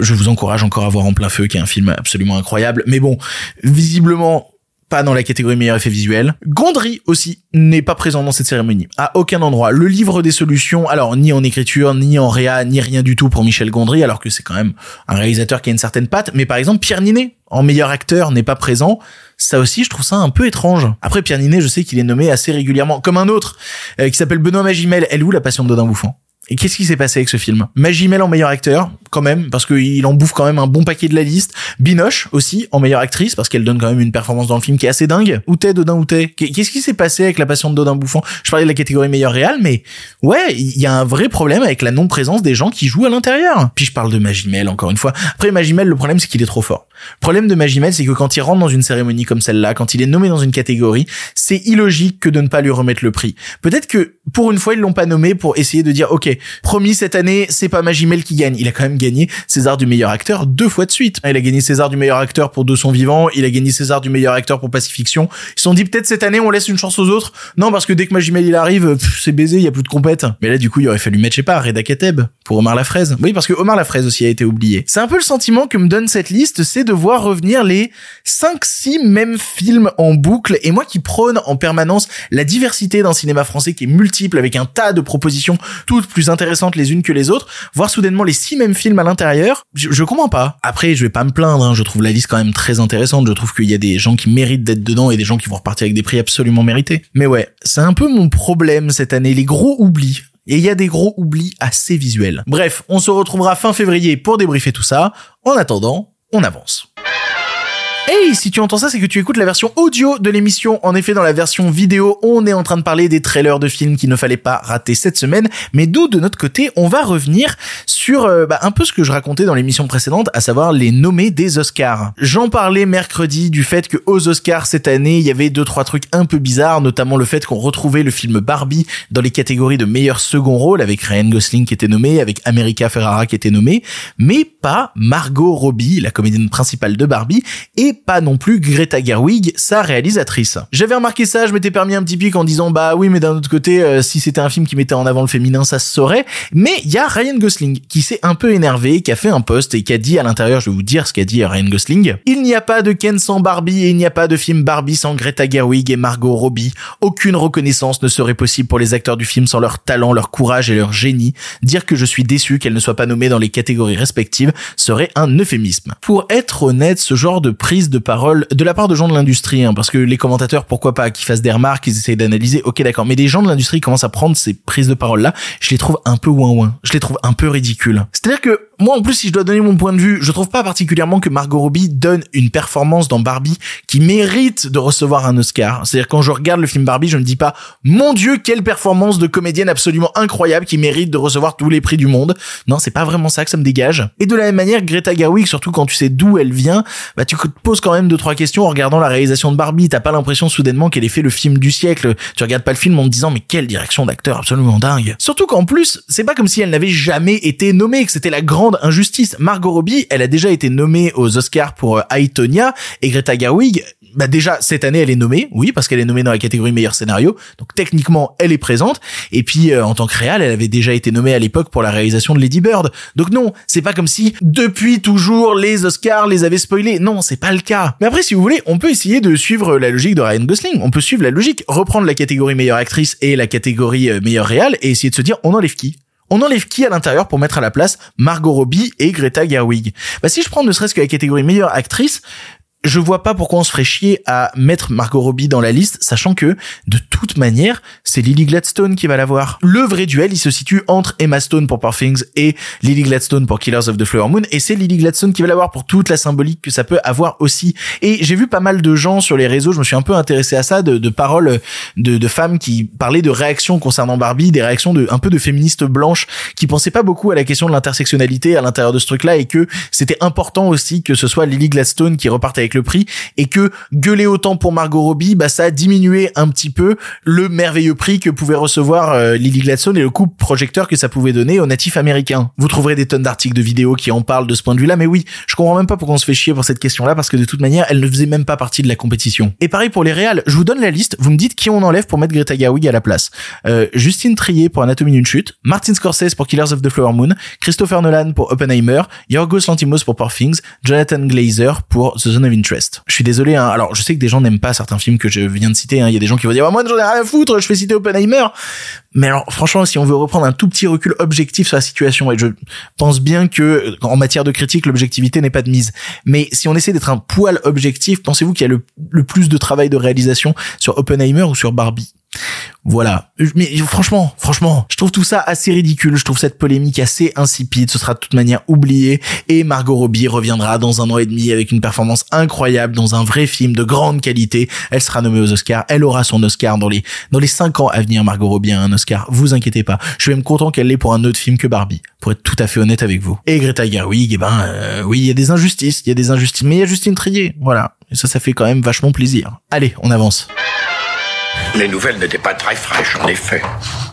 Je vous encourage encore à voir En plein feu, qui est un film absolument incroyable. Mais bon, visiblement, pas dans la catégorie meilleur effet visuel. Gondry aussi n'est pas présent dans cette cérémonie. À aucun endroit. Le livre des solutions, alors ni en écriture, ni en réa, ni rien du tout pour Michel Gondry, alors que c'est quand même un réalisateur qui a une certaine patte. Mais par exemple, Pierre Ninet, en meilleur acteur, n'est pas présent. Ça aussi, je trouve ça un peu étrange. Après, Pierre Ninet, je sais qu'il est nommé assez régulièrement, comme un autre, euh, qui s'appelle Benoît Magimel. Elle où la passion de Dodin Bouffant? Et qu'est-ce qui s'est passé avec ce film? Magimel en meilleur acteur, quand même, parce qu'il en bouffe quand même un bon paquet de la liste. Binoche aussi en meilleure actrice, parce qu'elle donne quand même une performance dans le film qui est assez dingue. Outé, Dodin Outé. Qu'est-ce qui s'est passé avec la passion de Dodin Bouffant Je parlais de la catégorie meilleur réal, mais ouais, il y a un vrai problème avec la non-présence des gens qui jouent à l'intérieur. Puis je parle de Magimel encore une fois. Après Magimel, le problème c'est qu'il est trop fort. Problème de Magimel, c'est que quand il rentre dans une cérémonie comme celle-là, quand il est nommé dans une catégorie, c'est illogique que de ne pas lui remettre le prix. Peut-être que pour une fois ils l'ont pas nommé pour essayer de dire ok, promis cette année c'est pas Magimel qui gagne. Il a quand même gagné César du meilleur acteur deux fois de suite. Il a gagné César du meilleur acteur pour De son vivant, il a gagné César du meilleur acteur pour Pacifiction. Ils se sont dit peut-être cette année on laisse une chance aux autres. Non parce que dès que Magimel il arrive, c'est baisé, il y a plus de compète. Mais là du coup il aurait fallu mettre je sais pas Reda Kateb pour Omar Lafraise. Oui parce que Omar Lafraise aussi a été oublié. C'est un peu le sentiment que me donne cette liste, c'est de voir revenir les 5-6 mêmes films en boucle et moi qui prône en permanence la diversité d'un cinéma français qui est multiple avec un tas de propositions toutes plus intéressantes les unes que les autres, voir soudainement les six mêmes films à l'intérieur, je, je comprends pas. Après, je vais pas me plaindre, hein, je trouve la liste quand même très intéressante, je trouve qu'il y a des gens qui méritent d'être dedans et des gens qui vont repartir avec des prix absolument mérités. Mais ouais, c'est un peu mon problème cette année, les gros oublis. Et il y a des gros oublis assez visuels. Bref, on se retrouvera fin février pour débriefer tout ça. En attendant, on avance. Hey, si tu entends ça, c'est que tu écoutes la version audio de l'émission. En effet, dans la version vidéo, on est en train de parler des trailers de films qu'il ne fallait pas rater cette semaine. Mais d'où, de notre côté, on va revenir sur euh, bah, un peu ce que je racontais dans l'émission précédente, à savoir les nommés des Oscars. J'en parlais mercredi du fait que aux Oscars cette année, il y avait deux trois trucs un peu bizarres, notamment le fait qu'on retrouvait le film Barbie dans les catégories de meilleur second rôle avec Ryan Gosling qui était nommé, avec America Ferrara qui était nommé, mais pas Margot Robbie, la comédienne principale de Barbie, et pas non plus Greta Gerwig, sa réalisatrice. J'avais remarqué ça, je m'étais permis un petit pic en disant bah oui mais d'un autre côté euh, si c'était un film qui mettait en avant le féminin ça se saurait, mais il y a Ryan Gosling qui s'est un peu énervé, qui a fait un post et qui a dit à l'intérieur, je vais vous dire ce qu'a dit Ryan Gosling, il n'y a pas de Ken sans Barbie et il n'y a pas de film Barbie sans Greta Gerwig et Margot Robbie. Aucune reconnaissance ne serait possible pour les acteurs du film sans leur talent, leur courage et leur génie. Dire que je suis déçu qu'elles ne soient pas nommées dans les catégories respectives serait un euphémisme. Pour être honnête, ce genre de de parole de la part de gens de l'industrie, hein, parce que les commentateurs, pourquoi pas, qui fassent des remarques, ils essayent d'analyser, ok d'accord, mais des gens de l'industrie commencent à prendre ces prises de parole là, je les trouve un peu ouin ouin, je les trouve un peu ridicules. C'est-à-dire que moi en plus si je dois donner mon point de vue, je trouve pas particulièrement que Margot Robbie donne une performance dans Barbie qui mérite de recevoir un Oscar. C'est-à-dire quand je regarde le film Barbie, je me dis pas mon dieu quelle performance de comédienne absolument incroyable qui mérite de recevoir tous les prix du monde. Non, c'est pas vraiment ça que ça me dégage. Et de la même manière, Greta Gerwig, surtout quand tu sais d'où elle vient, bah tu te poses quand même deux trois questions en regardant la réalisation de Barbie. T'as pas l'impression soudainement qu'elle ait fait le film du siècle. Tu regardes pas le film en te disant mais quelle direction d'acteur absolument dingue. Surtout qu'en plus, c'est pas comme si elle n'avait jamais été nommée, que c'était la grande injustice. Margot Robbie, elle a déjà été nommée aux Oscars pour euh, Aitonia et Greta Gerwig, bah déjà cette année elle est nommée, oui parce qu'elle est nommée dans la catégorie meilleur scénario, donc techniquement elle est présente. Et puis euh, en tant que réal, elle avait déjà été nommée à l'époque pour la réalisation de Lady Bird. Donc non, c'est pas comme si depuis toujours les Oscars les avaient spoilés. Non, c'est pas le cas. Mais après si vous voulez, on peut essayer de suivre la logique de Ryan Gosling. On peut suivre la logique, reprendre la catégorie meilleure actrice et la catégorie euh, meilleure réal et essayer de se dire on enlève qui? On enlève qui à l'intérieur pour mettre à la place Margot Robbie et Greta Gerwig? Bah si je prends ne serait-ce que la catégorie meilleure actrice, je vois pas pourquoi on se ferait chier à mettre Margot Robbie dans la liste, sachant que, de toute manière, c'est Lily Gladstone qui va l'avoir. Le vrai duel, il se situe entre Emma Stone pour Poor Things et Lily Gladstone pour Killers of the Flower Moon, et c'est Lily Gladstone qui va l'avoir pour toute la symbolique que ça peut avoir aussi. Et j'ai vu pas mal de gens sur les réseaux, je me suis un peu intéressé à ça, de, paroles de, de femmes qui parlaient de réactions concernant Barbie, des réactions de, un peu de féministes blanches, qui pensaient pas beaucoup à la question de l'intersectionnalité à l'intérieur de ce truc-là, et que c'était important aussi que ce soit Lily Gladstone qui reparte avec avec le prix et que gueuler autant pour Margot Robbie, bah ça a diminué un petit peu le merveilleux prix que pouvait recevoir euh, Lily Gladstone et le coup projecteur que ça pouvait donner aux natifs américains. Vous trouverez des tonnes d'articles de vidéos qui en parlent de ce point de vue-là, mais oui, je comprends même pas pourquoi on se fait chier pour cette question-là parce que de toute manière, elle ne faisait même pas partie de la compétition. Et pareil pour les réals, je vous donne la liste, vous me dites qui on enlève pour mettre Greta Gerwig à la place. Euh, Justine Trier pour Anatomie d'une chute, Martin Scorsese pour Killers of the Flower Moon, Christopher Nolan pour Oppenheimer, Yorgos Lanthimos pour Poor Things, Jonathan Glazer pour The Zone of Je suis désolé, hein. alors je sais que des gens n'aiment pas certains films que je viens de citer, hein. il y a des gens qui vont dire ah, moi j'en ai rien à foutre, je fais citer Oppenheimer. Mais alors franchement, si on veut reprendre un tout petit recul objectif sur la situation, et je pense bien que en matière de critique, l'objectivité n'est pas de mise. Mais si on essaie d'être un poil objectif, pensez-vous qu'il y a le, plus de travail de réalisation sur Oppenheimer ou sur Barbie? Voilà. Mais franchement, franchement, je trouve tout ça assez ridicule. Je trouve cette polémique assez insipide. Ce sera de toute manière oublié. Et Margot Robbie reviendra dans un an et demi avec une performance incroyable dans un vrai film de grande qualité. Elle sera nommée aux Oscars. Elle aura son Oscar dans les, dans les cinq ans à venir. Margot Robbie a un Oscar. Vous inquiétez pas. Je suis même content qu'elle l'ait pour un autre film que Barbie. Pour être tout à fait honnête avec vous. Et Greta Gerwig, eh ben, euh, oui, il y a des injustices. Il y a des injustices. Mais il y a Justine Trier. Voilà. Et ça, ça fait quand même vachement plaisir. Allez, on avance. Les nouvelles n'étaient pas très fraîches, en effet.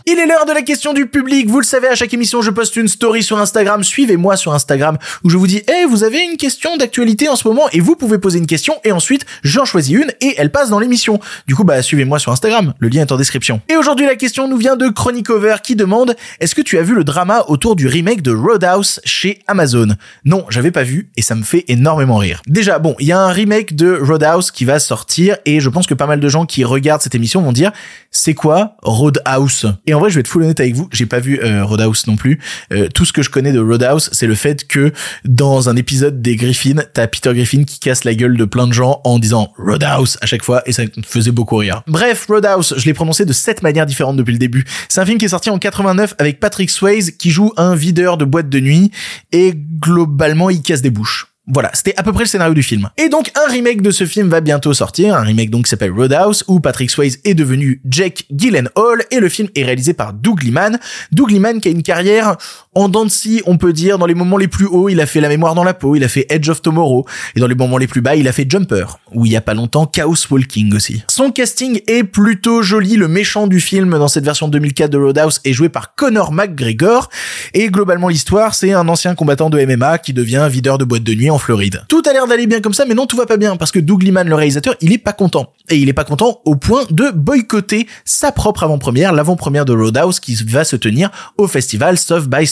Il est l'heure de la question du public. Vous le savez, à chaque émission, je poste une story sur Instagram. Suivez-moi sur Instagram où je vous dis, eh, vous avez une question d'actualité en ce moment et vous pouvez poser une question et ensuite, j'en choisis une et elle passe dans l'émission. Du coup, bah, suivez-moi sur Instagram. Le lien est en description. Et aujourd'hui, la question nous vient de Chronic Over qui demande, est-ce que tu as vu le drama autour du remake de Roadhouse chez Amazon? Non, j'avais pas vu et ça me fait énormément rire. Déjà, bon, il y a un remake de Roadhouse qui va sortir et je pense que pas mal de gens qui regardent cette émission dire, c'est quoi Roadhouse? Et en vrai, je vais être full honnête avec vous, j'ai pas vu euh, Roadhouse non plus. Euh, tout ce que je connais de Roadhouse, c'est le fait que dans un épisode des Griffins, t'as Peter Griffin qui casse la gueule de plein de gens en disant Roadhouse à chaque fois et ça me faisait beaucoup rire. Bref, Roadhouse, je l'ai prononcé de sept manières différentes depuis le début. C'est un film qui est sorti en 89 avec Patrick Swayze qui joue un videur de boîte de nuit et globalement il casse des bouches. Voilà, c'était à peu près le scénario du film. Et donc un remake de ce film va bientôt sortir, un remake donc qui s'appelle Roadhouse où Patrick Swayze est devenu Jack Gyllenhaal et le film est réalisé par Doug Liman. Doug Liman qui a une carrière en scie, on peut dire, dans les moments les plus hauts, il a fait La mémoire dans la peau, il a fait Edge of Tomorrow et dans les moments les plus bas, il a fait Jumper où il y a pas longtemps Chaos Walking aussi. Son casting est plutôt joli, le méchant du film dans cette version 2004 de Roadhouse est joué par Conor McGregor et globalement l'histoire, c'est un ancien combattant de MMA qui devient videur de boîte de nuit en Floride. Tout a l'air d'aller bien comme ça, mais non, tout va pas bien, parce que Doug Liman, le réalisateur, il est pas content. Et il est pas content au point de boycotter sa propre avant-première, l'avant-première de Roadhouse qui va se tenir au festival South by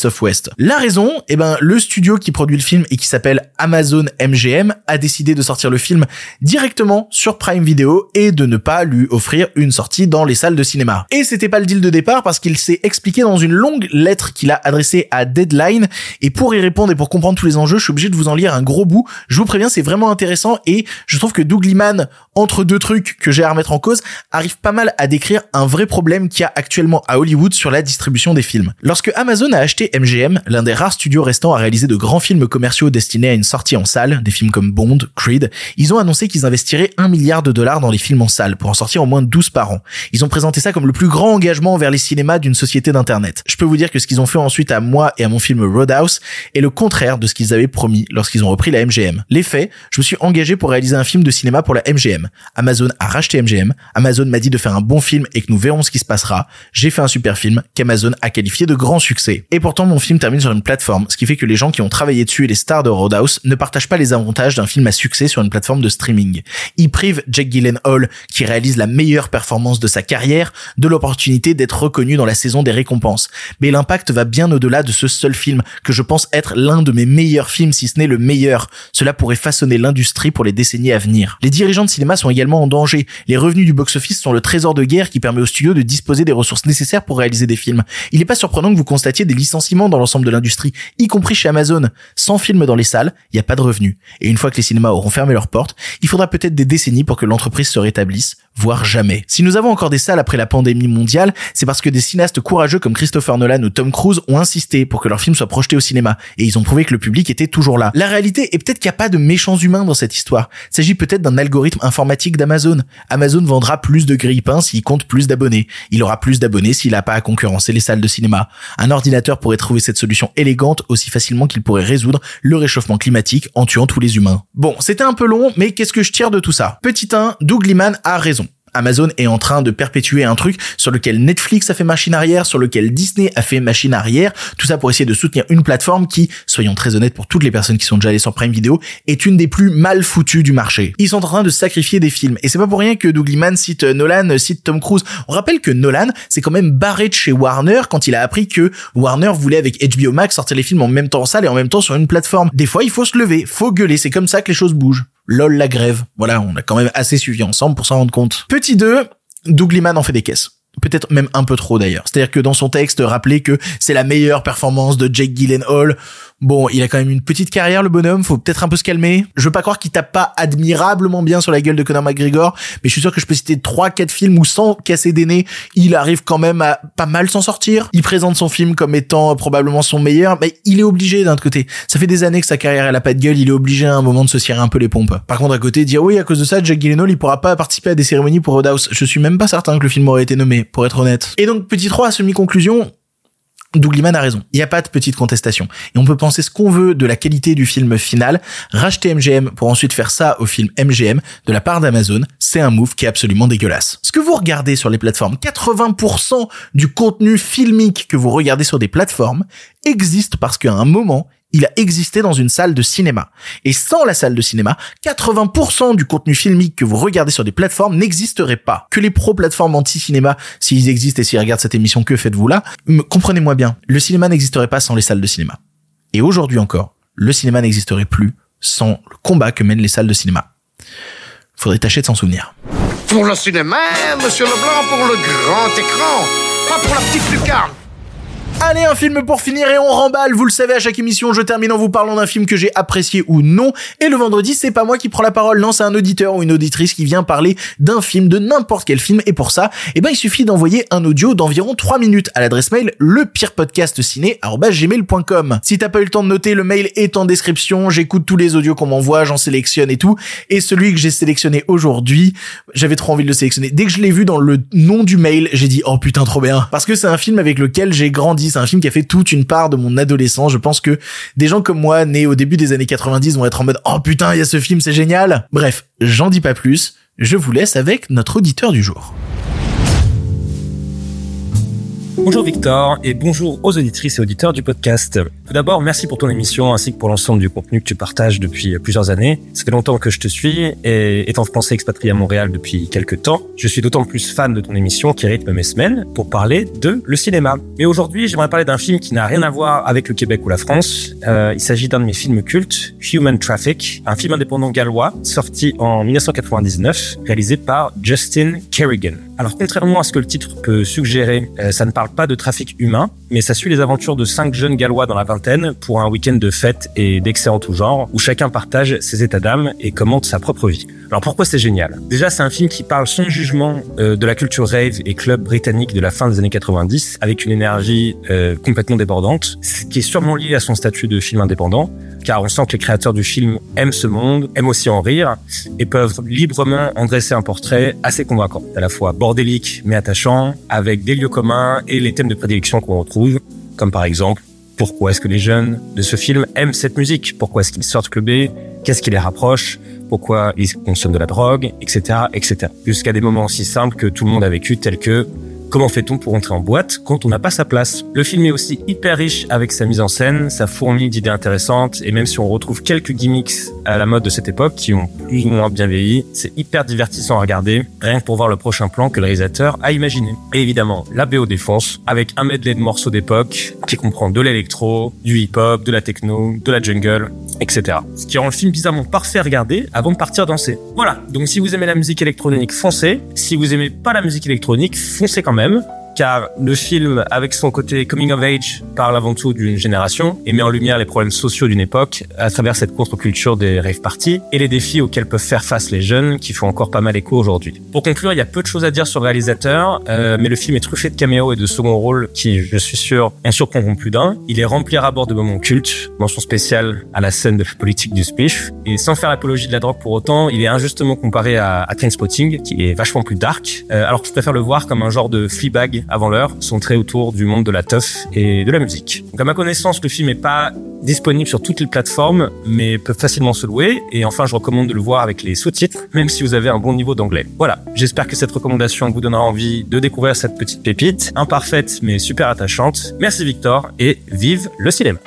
La raison, eh ben, le studio qui produit le film et qui s'appelle Amazon MGM a décidé de sortir le film directement sur Prime Video et de ne pas lui offrir une sortie dans les salles de cinéma. Et c'était pas le deal de départ parce qu'il s'est expliqué dans une longue lettre qu'il a adressée à Deadline et pour y répondre et pour comprendre tous les enjeux, je suis obligé de vous en lire un gros bout. Je vous préviens, c'est vraiment intéressant et je trouve que Doug Liman, entre deux trucs que j'ai à remettre en cause, arrive pas mal à décrire un vrai problème qu'il y a actuellement à Hollywood sur la distribution des films. Lorsque Amazon a acheté MGM, l'un des rares studios restants à réaliser de grands films commerciaux destinés à une sortie en salle, des films comme Bond, Creed, ils ont annoncé qu'ils investiraient un milliard de dollars dans les films en salle pour en sortir au moins 12 par an. Ils ont présenté ça comme le plus grand engagement vers les cinémas d'une société d'internet. Je peux vous dire que ce qu'ils ont fait ensuite à moi et à mon film Roadhouse est le contraire de ce qu'ils avaient promis lorsqu'ils ont repris la MGM. Les faits, je me suis engagé pour réaliser un film de cinéma pour la MGM. Amazon a racheté MGM. Amazon m'a dit de faire un bon film et que nous verrons ce qui se passera. J'ai fait un super film qu'Amazon a qualifié de grand succès. Et pourtant, mon film termine sur une plateforme, ce qui fait que les gens qui ont travaillé dessus et les stars de Roadhouse ne partagent pas les avantages d'un film à succès sur une plateforme de streaming. Ils privent Jack Gyllenhaal, qui réalise la meilleure performance de sa carrière, de l'opportunité d'être reconnu dans la saison des récompenses. Mais l'impact va bien au-delà de ce seul film, que je pense être l'un de mes meilleurs films, si ce n'est le meilleur. Cela pourrait façonner l'industrie pour les décennies à venir. Les dirigeants de cinéma sont également en danger. Les revenus du box-office sont le trésor de guerre qui permet aux studios de disposer des ressources nécessaires pour réaliser des films. Il n'est pas surprenant que vous constatiez des licenciements dans l'ensemble de l'industrie, y compris chez Amazon. Sans films dans les salles, il n'y a pas de revenus. Et une fois que les cinémas auront fermé leurs portes, il faudra peut-être des décennies pour que l'entreprise se rétablisse, voire jamais. Si nous avons encore des salles après la pandémie mondiale, c'est parce que des cinéastes courageux comme Christopher Nolan ou Tom Cruise ont insisté pour que leurs films soient projetés au cinéma, et ils ont prouvé que le public était toujours là. La réalité est peut-être qu'il n'y a pas de méchants humains dans cette histoire. Il s'agit peut-être d'un algorithme informatique d'Amazon. Amazon vendra plus de grille-pain s'il compte plus d'abonnés. Il aura plus d'abonnés s'il n'a pas à concurrencer les salles de cinéma. Un ordinateur pourrait trouvé cette solution élégante aussi facilement qu'il pourrait résoudre le réchauffement climatique en tuant tous les humains. Bon, c'était un peu long, mais qu'est-ce que je tire de tout ça? Petit 1, Doug Liman a raison. Amazon est en train de perpétuer un truc sur lequel Netflix a fait machine arrière, sur lequel Disney a fait machine arrière, tout ça pour essayer de soutenir une plateforme qui, soyons très honnêtes pour toutes les personnes qui sont déjà allées sur Prime Video, est une des plus mal foutues du marché. Ils sont en train de sacrifier des films et c'est pas pour rien que Doug Liman cite Nolan, cite Tom Cruise. On rappelle que Nolan s'est quand même barré de chez Warner quand il a appris que Warner voulait avec HBO Max sortir les films en même temps en salle et en même temps sur une plateforme. Des fois, il faut se lever, faut gueuler, c'est comme ça que les choses bougent. LOL la grève. Voilà, on a quand même assez suivi ensemble pour s'en rendre compte. Petit 2, Doug Liman en fait des caisses. Peut-être même un peu trop d'ailleurs. C'est-à-dire que dans son texte, rappeler que c'est la meilleure performance de Jake Gyllenhaal, Bon, il a quand même une petite carrière, le bonhomme. Faut peut-être un peu se calmer. Je veux pas croire qu'il tape pas admirablement bien sur la gueule de Conor McGregor, mais je suis sûr que je peux citer trois, quatre films où sans casser des nez, il arrive quand même à pas mal s'en sortir. Il présente son film comme étant probablement son meilleur, mais il est obligé d'un autre côté. Ça fait des années que sa carrière elle a pas de gueule, il est obligé à un moment de se cirer un peu les pompes. Par contre, à côté, dire oui, à cause de ça, Jack Gyllenhaal, il pourra pas participer à des cérémonies pour Roadhouse. Je suis même pas certain que le film aurait été nommé, pour être honnête. Et donc, petit 3 à semi-conclusion, Doug Liman a raison. Il n'y a pas de petite contestation. Et on peut penser ce qu'on veut de la qualité du film final. Racheter MGM pour ensuite faire ça au film MGM de la part d'Amazon, c'est un move qui est absolument dégueulasse. Ce que vous regardez sur les plateformes, 80% du contenu filmique que vous regardez sur des plateformes existe parce qu'à un moment, il a existé dans une salle de cinéma. Et sans la salle de cinéma, 80% du contenu filmique que vous regardez sur des plateformes n'existerait pas. Que les pro-plateformes anti-cinéma, s'ils existent et s'ils regardent cette émission, que faites-vous là? Comprenez-moi bien, le cinéma n'existerait pas sans les salles de cinéma. Et aujourd'hui encore, le cinéma n'existerait plus sans le combat que mènent les salles de cinéma. Faudrait tâcher de s'en souvenir. Pour le cinéma, monsieur Leblanc, pour le grand écran, pas pour la petite lucarne. Allez, un film pour finir et on remballe. Vous le savez, à chaque émission, je termine en vous parlant d'un film que j'ai apprécié ou non. Et le vendredi, c'est pas moi qui prends la parole. Non, c'est un auditeur ou une auditrice qui vient parler d'un film, de n'importe quel film. Et pour ça, eh ben, il suffit d'envoyer un audio d'environ 3 minutes à l'adresse mail lepirepodcastciné.com. Si t'as pas eu le temps de noter, le mail est en description. J'écoute tous les audios qu'on m'envoie, j'en sélectionne et tout. Et celui que j'ai sélectionné aujourd'hui, j'avais trop envie de le sélectionner. Dès que je l'ai vu dans le nom du mail, j'ai dit, oh putain, trop bien. Parce que c'est un film avec lequel j'ai grandi c'est un film qui a fait toute une part de mon adolescence. Je pense que des gens comme moi, nés au début des années 90, vont être en mode oh putain, il y a ce film, c'est génial. Bref, j'en dis pas plus. Je vous laisse avec notre auditeur du jour. Bonjour Victor et bonjour aux auditrices et auditeurs du podcast. Tout d'abord, merci pour ton émission ainsi que pour l'ensemble du contenu que tu partages depuis plusieurs années. Ça fait longtemps que je te suis et étant français expatrié à Montréal depuis quelques temps, je suis d'autant plus fan de ton émission qui rythme mes semaines pour parler de le cinéma. Mais aujourd'hui, j'aimerais parler d'un film qui n'a rien à voir avec le Québec ou la France. Euh, il s'agit d'un de mes films cultes, Human Traffic, un film indépendant gallois sorti en 1999, réalisé par Justin Kerrigan. Alors contrairement à ce que le titre peut suggérer, euh, ça ne parle pas de trafic humain, mais ça suit les aventures de cinq jeunes gallois dans la vingtaine pour un week-end de fête et d'excès en tout genre, où chacun partage ses états d'âme et commente sa propre vie. Alors pourquoi c'est génial? Déjà c'est un film qui parle sans jugement euh, de la culture rave et club britannique de la fin des années 90, avec une énergie euh, complètement débordante, ce qui est sûrement lié à son statut de film indépendant, car on sent que les créateurs du film aiment ce monde, aiment aussi en rire, et peuvent librement en dresser un portrait assez convaincant, à la fois bordélique mais attachant, avec des lieux communs et les thèmes de prédilection qu'on retrouve, comme par exemple pourquoi est-ce que les jeunes de ce film aiment cette musique? Pourquoi est-ce qu'ils sortent clubés? Qu'est-ce qui les rapproche? Pourquoi ils consomment de la drogue? Etc. etc. Jusqu'à des moments aussi simples que tout le monde a vécu, tels que Comment fait-on pour entrer en boîte quand on n'a pas sa place? Le film est aussi hyper riche avec sa mise en scène, sa fourmi d'idées intéressantes, et même si on retrouve quelques gimmicks à la mode de cette époque qui ont plus ou moins bien vieilli, c'est hyper divertissant à regarder, rien que pour voir le prochain plan que le réalisateur a imaginé. Et évidemment, la BO défonce, avec un medley de morceaux d'époque qui comprend de l'électro, du hip-hop, de la techno, de la jungle, etc. Ce qui rend le film bizarrement parfait à regarder avant de partir danser. Voilà, donc si vous aimez la musique électronique, foncez. Si vous aimez pas la musique électronique, foncez quand même problemem, car le film, avec son côté coming of age, parle avant tout d'une génération et met en lumière les problèmes sociaux d'une époque à travers cette contre-culture des rave parties et les défis auxquels peuvent faire face les jeunes qui font encore pas mal écho aujourd'hui. Pour conclure, il y a peu de choses à dire sur le réalisateur, euh, mais le film est truffé de caméos et de second rôles qui, je suis sûr, en surprendront plus d'un. Il est rempli à bord de moments cultes, mention spéciale à la scène de politique du spiff, et sans faire l'apologie de la drogue pour autant, il est injustement comparé à, à Trainspotting, qui est vachement plus dark, euh, alors que je préfère le voir comme un genre de Fleabag avant l'heure, centré autour du monde de la teuf et de la musique. Donc à ma connaissance, le film est pas disponible sur toutes les plateformes, mais peut facilement se louer. Et enfin, je recommande de le voir avec les sous-titres, même si vous avez un bon niveau d'anglais. Voilà, j'espère que cette recommandation vous donnera envie de découvrir cette petite pépite, imparfaite mais super attachante. Merci Victor et vive le cinéma.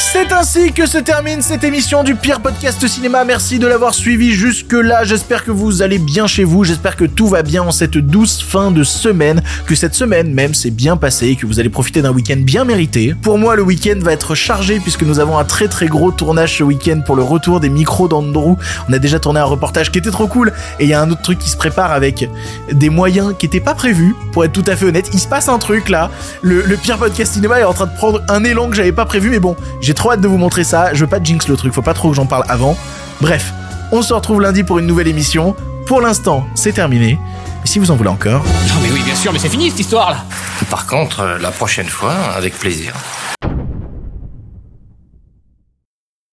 C'est ainsi que se termine cette émission du pire podcast cinéma. Merci de l'avoir suivi jusque là. J'espère que vous allez bien chez vous. J'espère que tout va bien en cette douce fin de semaine. Que cette semaine même s'est bien passée et que vous allez profiter d'un week-end bien mérité. Pour moi, le week-end va être chargé puisque nous avons un très très gros tournage ce week-end pour le retour des micros d'Andrew. On a déjà tourné un reportage qui était trop cool et il y a un autre truc qui se prépare avec des moyens qui étaient pas prévus. Pour être tout à fait honnête, il se passe un truc là. Le, le pire podcast cinéma est en train de prendre un élan que j'avais pas prévu mais bon, j'ai trop hâte de vous montrer ça. Je veux pas jinx le truc, faut pas trop que j'en parle avant. Bref, on se retrouve lundi pour une nouvelle émission. Pour l'instant, c'est terminé. Et si vous en voulez encore, Non mais oui, bien sûr, mais c'est fini cette histoire là Par contre, euh, la prochaine fois, avec plaisir.